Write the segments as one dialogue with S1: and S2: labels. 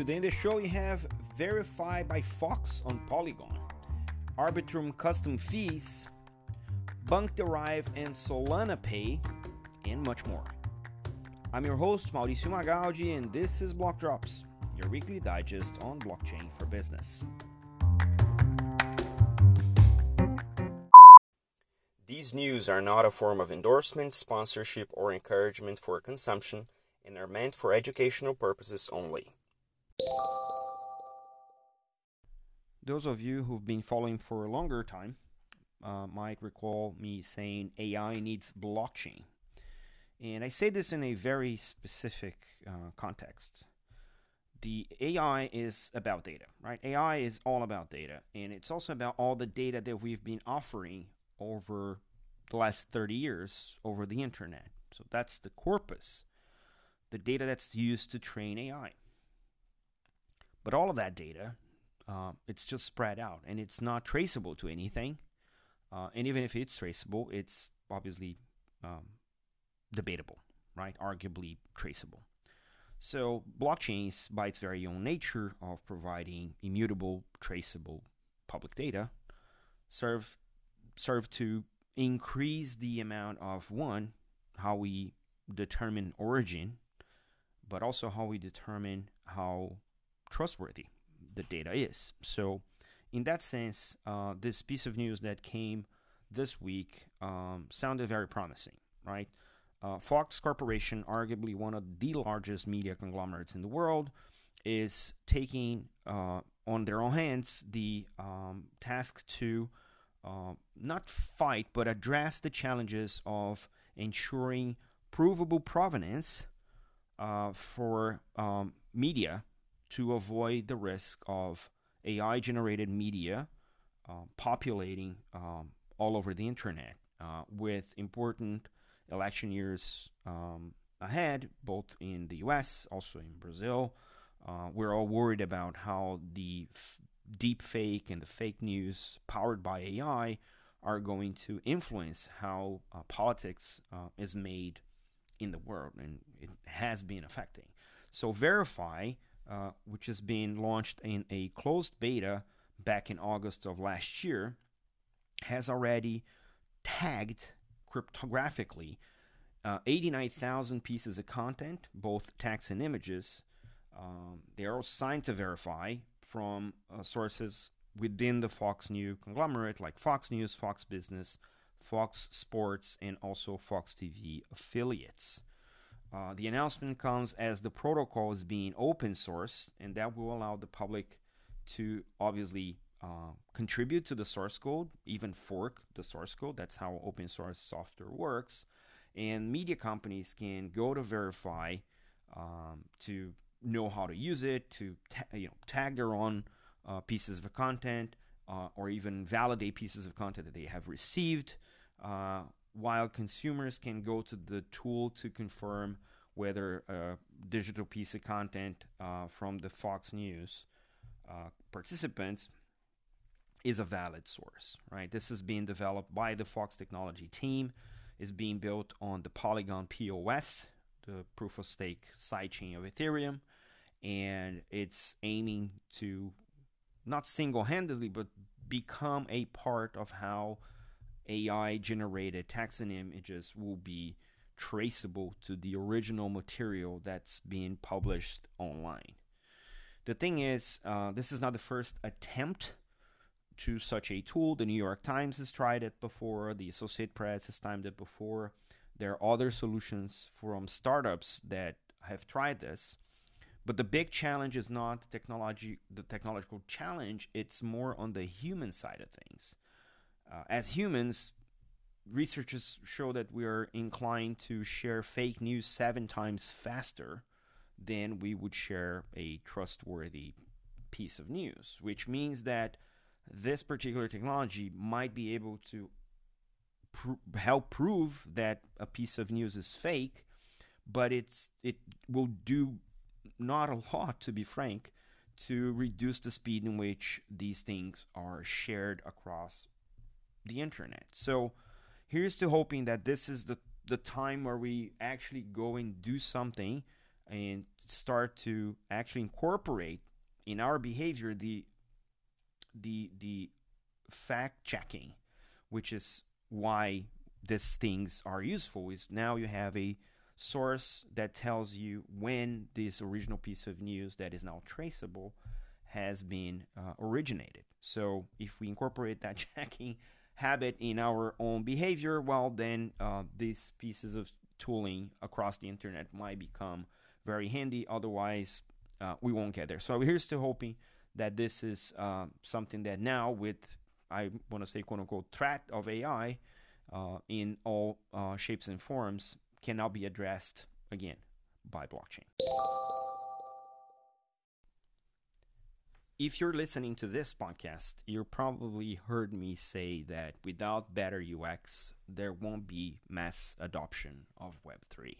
S1: Today in the show, we have Verify by Fox on Polygon, Arbitrum custom fees, BVNK Deriv and Solana Pay, and much more. I'm your host, Mauricio Magaldi, and this is Block Drops, your weekly digest on blockchain for business. These news are not a form of endorsement, sponsorship, or encouragement for consumption and are meant for educational purposes only. Those of you who've been following for a longer time uh, might recall me saying AI needs blockchain. And I say this in a very specific uh, context. The AI is about data, right? AI is all about data, and it's also about all the data that we've been offering over the last 30 years over the internet. So that's the corpus, the data that's used to train AI. But all of that data, uh, it's just spread out and it's not traceable to anything. Uh, and even if it's traceable, it's obviously um, debatable, right? Arguably traceable. So blockchains, by its very own nature of providing immutable, traceable public data, serve serve to increase the amount of one how we determine origin, but also how we determine how trustworthy the data is. So, in that sense, uh, this piece of news that came this week um, sounded very promising, right? Uh, Fox Corporation, arguably one of the largest media conglomerates in the world, is taking uh, on their own hands the um, task to uh, not fight but address the challenges of ensuring provable provenance uh, for um, media to avoid the risk of AI generated media uh, populating um, all over the internet uh, with important election years um, ahead, both in the US, also in Brazil. Uh, we're all worried about how the f- deep fake and the fake news powered by AI are going to influence how uh, politics uh, is made in the world, and it has been affecting. So, Verify uh, which has been launched in a closed beta back in August of last year, has already tagged cryptographically uh, 89,000 pieces of content, both text and images. Um, they are all signed to verify from uh, sources within the Fox News conglomerate like Fox News, Fox Business, Fox Sports, and also Fox TV affiliates. Uh, the announcement comes as the protocol is being open source, and that will allow the public to obviously uh, contribute to the source code, even fork the source code. That's how open source software works. And media companies can go to verify um, to know how to use it, to ta- you know tag their own uh, pieces of content, uh, or even validate pieces of content that they have received uh, while consumers can go to the tool to confirm whether a digital piece of content uh, from the Fox News uh, participants is a valid source, right? This is being developed by the Fox technology team, is being built on the Polygon POS, the proof of stake sidechain of Ethereum, and it's aiming to not single handedly, but become a part of how AI generated and images will be traceable to the original material that's being published online. The thing is, uh, this is not the first attempt to such a tool. The New York Times has tried it before, the Associated Press has timed it before. There are other solutions from startups that have tried this. But the big challenge is not the technology, the technological challenge. It's more on the human side of things. Uh, as humans, researchers show that we are inclined to share fake news seven times faster than we would share a trustworthy piece of news, which means that this particular technology might be able to pr- help prove that a piece of news is fake, but it's it will do not a lot, to be frank, to reduce the speed in which these things are shared across the internet. So here's to hoping that this is the the time where we actually go and do something and start to actually incorporate in our behavior the the the fact checking, which is why these things are useful. Is now you have a source that tells you when this original piece of news that is now traceable has been uh, originated. So if we incorporate that checking habit in our own behavior, well, then uh, these pieces of tooling across the internet might become very handy. Otherwise, uh, we won't get there. So we're still hoping that this is uh, something that now, with I want to say quote unquote threat of AI uh, in all uh, shapes and forms, can now be addressed again by blockchain. If you're listening to this podcast, you probably heard me say that without better UX, there won't be mass adoption of Web3.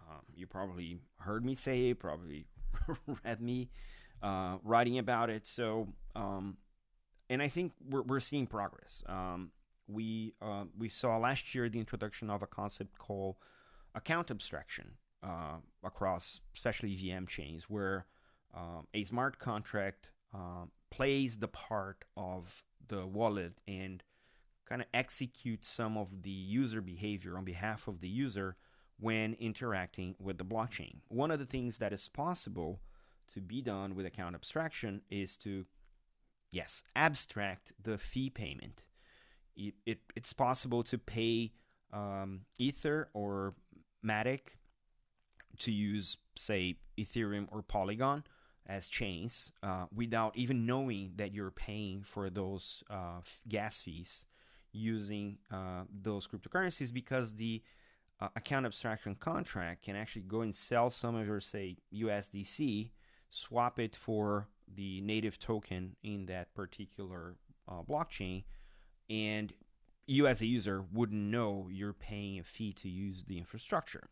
S1: Um, you probably heard me say it, probably read me uh, writing about it. So, um, and I think we're, we're seeing progress. Um, we uh, we saw last year the introduction of a concept called account abstraction uh, across, especially EVM chains, where um, a smart contract um, plays the part of the wallet and kind of executes some of the user behavior on behalf of the user when interacting with the blockchain. One of the things that is possible to be done with account abstraction is to, yes, abstract the fee payment. It, it it's possible to pay um, Ether or Matic to use, say, Ethereum or Polygon as chains uh, without even knowing that you're paying for those uh, gas fees using uh, those cryptocurrencies because the uh, account abstraction contract can actually go and sell some of your, say, USDC, swap it for the native token in that particular uh, blockchain, and you as a user wouldn't know you're paying a fee to use the infrastructure.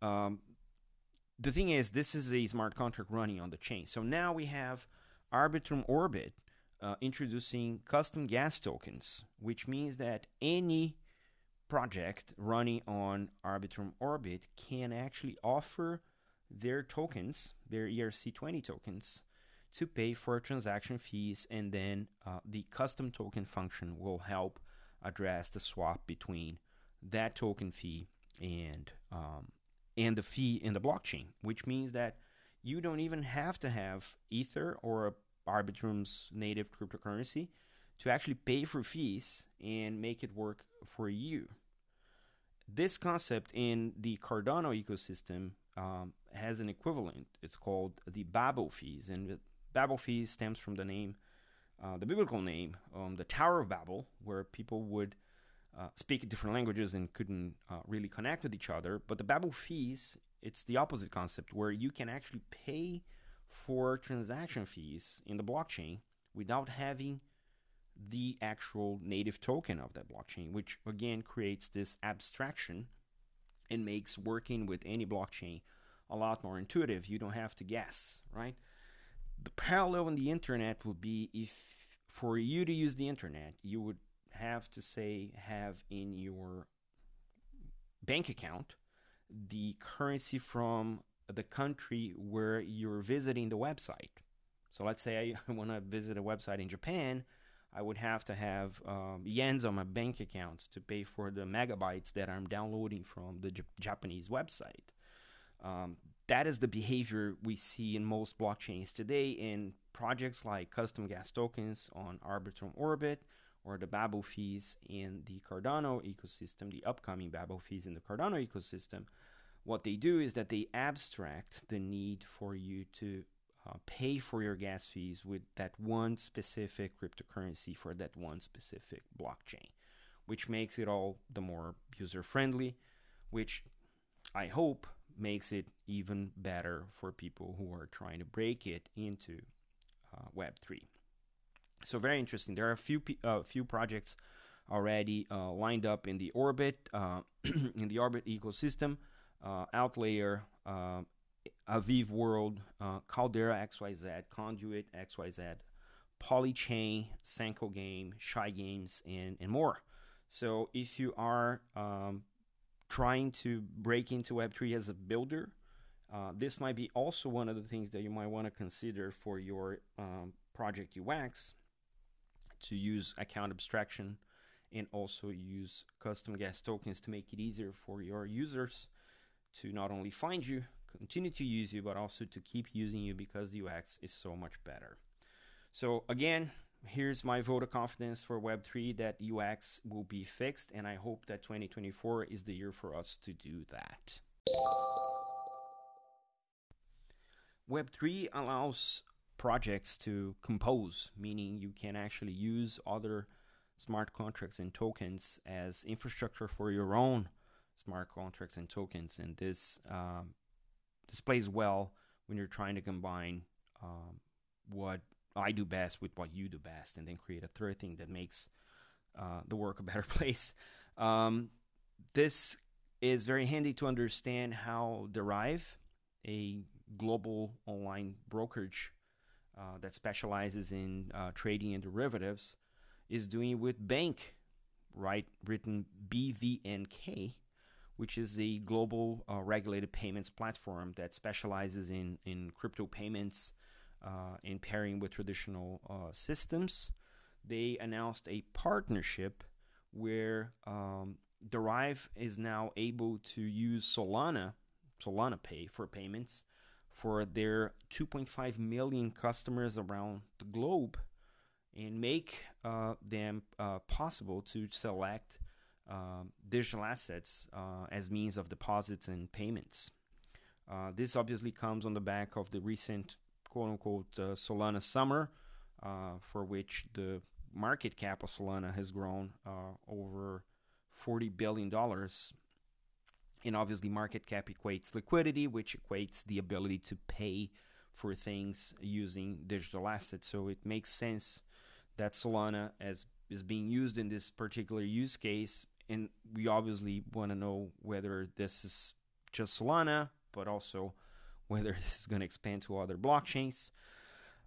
S1: Um, the thing is, this is a smart contract running on the chain. So now we have Arbitrum Orbit uh, introducing custom gas tokens, which means that any project running on Arbitrum Orbit can actually offer their tokens, their ERC20 tokens, to pay for transaction fees, and then uh, the custom token function will help address the swap between that token fee and um, and the fee in the blockchain, which means that you don't even have to have Ether or Arbitrum's native cryptocurrency to actually pay for fees and make it work for you. This concept in the Cardano ecosystem um, has an equivalent. It's called the Babel fees, and Babel fees stems from the name, uh, the biblical name, um, the Tower of Babel, where people would uh, speak different languages and couldn't uh, really connect with each other. But the Babel fees, it's the opposite concept, where you can actually pay for transaction fees in the blockchain without having the actual native token of that blockchain, which again creates this abstraction and makes working with any blockchain a lot more intuitive. You don't have to guess, right? The parallel in the internet would be if for you to use the internet, you would have to say have in your bank account the currency from the country where you're visiting the website. So let's say I want to visit a website in Japan, I would have to have um, yens on my bank account to pay for the megabytes that I'm downloading from the J- Japanese website. Um, that is the behavior we see in most blockchains today in projects like custom gas tokens on Arbitrum Orbit or the Babel fees in the Cardano ecosystem, the upcoming Babel fees in the Cardano ecosystem, what they do is that they abstract the need for you to uh, pay for your gas fees with that one specific cryptocurrency for that one specific blockchain, which makes it all the more user friendly, which I hope makes it even better for people who are trying to break it into uh, Web3. So very interesting. There are a few uh, few projects already uh, lined up in the orbit uh, in the orbit ecosystem. Uh, AltLayer, uh, Aviv World, uh, Caldera XYZ, Conduit XYZ, Polychain, Sanko Game, Shy Games, and and more. So if you are um, trying to break into Web3 as a builder, this might be also one of the things that you might want to consider for your um, project UX to use account abstraction and also use custom gas tokens to make it easier for your users to not only find you, continue to use you, but also to keep using you because the UX is so much better. So, again, here's my vote of confidence for Web3 that UX will be fixed, and I hope that 2024 is the year for us to do that. Web3 allows projects to compose, meaning you can actually use other smart contracts and tokens as infrastructure for your own smart contracts and tokens. And this um, displays well when you're trying to combine um, what I do best with what you do best, and then create a third thing that makes uh, the work a better place. Um, this is very handy to understand how Deriv, a global online brokerage uh, that specializes in uh, trading and derivatives, is doing with BVNK, right? Written BVNK, which is a global uh, regulated payments platform that specializes in, in crypto payments uh, in pairing with traditional uh, systems. They announced a partnership where um, Deriv is now able to use Solana, Solana Pay for payments for their 2.5 million customers around the globe and make uh, them uh, possible to select um, digital assets uh, as means of deposits and payments. Uh, this obviously comes on the back of the recent quote unquote uh, Solana summer, uh, for which the market cap of Solana has grown over $40 billion. And obviously, market cap equates liquidity, which equates the ability to pay for things using digital assets. So it makes sense that Solana as is being used in this particular use case, and we obviously want to know whether this is just Solana, but also whether this is going to expand to other blockchains.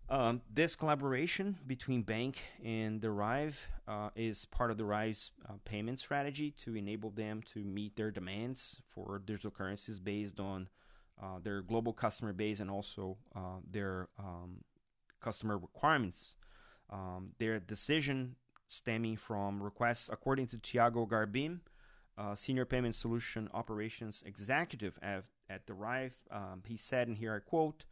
S1: Um, this collaboration between BVNK and Deriv uh, is part of Deriv's uh, payment strategy to enable them to meet their demands for digital currencies based on uh, their global customer base and also uh, their um, customer requirements um, their decision stemming from requests, according to Thiago Garbim, uh, Senior Payment Solution Operations Executive at, at Deriv. Um, he said, and here I quote,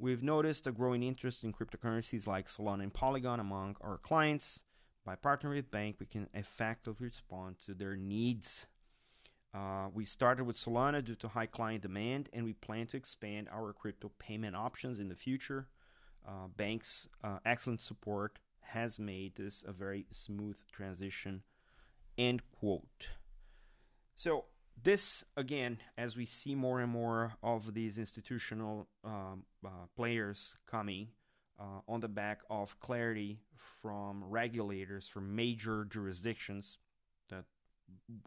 S1: We've noticed a growing interest in cryptocurrencies like Solana and Polygon among our clients. By partnering with BVNK, we can effectively respond to their needs. Uh, we started with Solana due to high client demand, and we plan to expand our crypto payment options in the future. Uh, BVNK's uh, excellent support has made this a very smooth transition. End quote. So this again, as we see more and more of these institutional um, uh, players coming uh, on the back of clarity from regulators from major jurisdictions, that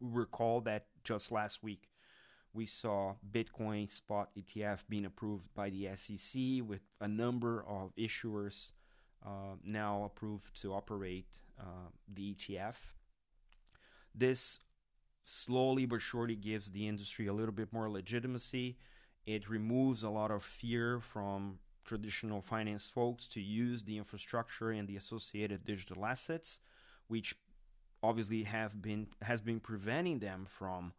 S1: recall that just last week we saw Bitcoin spot ETF being approved by the SEC with a number of issuers uh, now approved to operate uh, the ETF. This slowly but surely gives the industry a little bit more legitimacy. It removes a lot of fear from traditional finance folks to use the infrastructure and the associated digital assets, which obviously have been has been preventing them from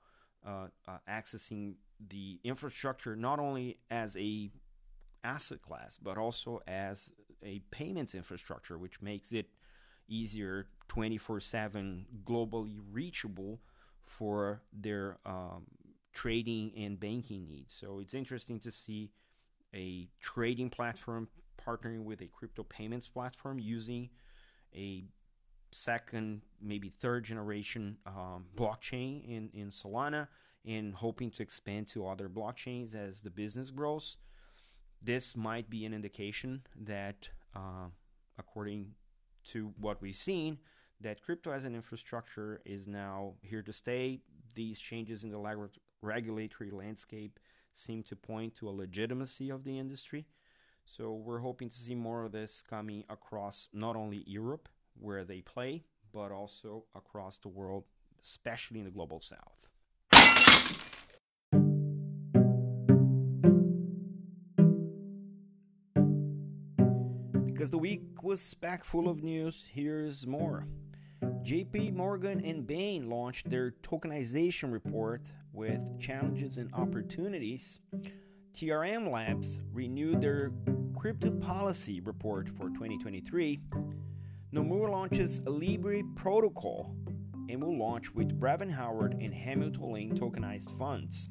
S1: uh, uh, accessing the infrastructure not only as a asset class but also as a payments infrastructure which makes it easier 24/7 globally reachable for their um, trading and banking needs so it's interesting to see a trading platform partnering with a crypto payments platform using a second, maybe third generation um, blockchain in, in Solana and hoping to expand to other blockchains as the business grows. This might be an indication that, uh, according to what we've seen, that crypto as an infrastructure is now here to stay. These changes in the lag- regulatory landscape seem to point to a legitimacy of the industry. So we're hoping to see more of this coming across not only Europe, where they play, but also across the world, especially in the global south. Because the week was packed full of news, here's more. JP Morgan and Bain launched their tokenization report with challenges and opportunities. TRM Labs renewed their crypto policy report for 2023. Nomura launches a Libre protocol and will launch with Brevan Howard and Hamilton Lane tokenized funds.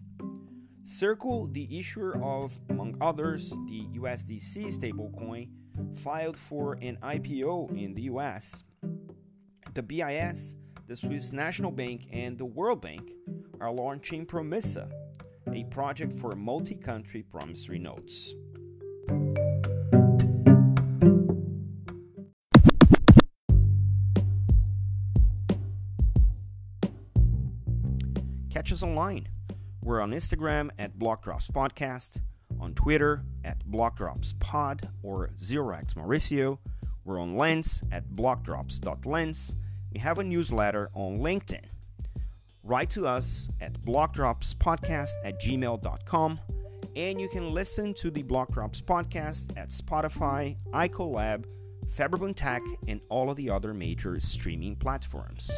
S1: Circle, the issuer of, among others, the USDC stablecoin, filed for an IPO in the US. The BIS, the Swiss National Bank, and the World Bank are launching Promissa, a project for multi country promissory notes. Catch us online. We're on Instagram at Blockdrops Podcast, on Twitter at BlockdropsPod or ZeroX Mauricio. We're on Lens at blockdrops.lens. We have a newsletter on LinkedIn. Write to us at blockdropspodcast at gmail.com. And you can listen to the Blockdrops podcast at Spotify, iColab, Faberbun Tech, and all of the other major streaming platforms.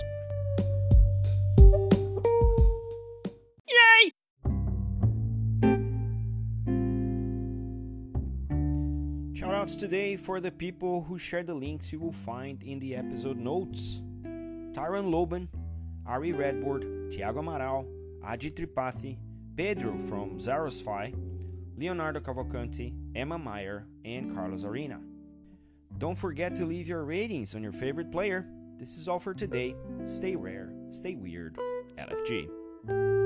S1: Shoutouts today for the people who share the links you will find in the episode notes. Tyrone Lobban, Ari Redbord, Tiago Amaral, Adi Tripathi, Pedro from Zarosfy, Leonardo Cavalcanti, Emma Meyer, and Carlos Arena. Don't forget to leave your ratings on your favorite player. This is all for today. Stay rare, stay weird. LFG.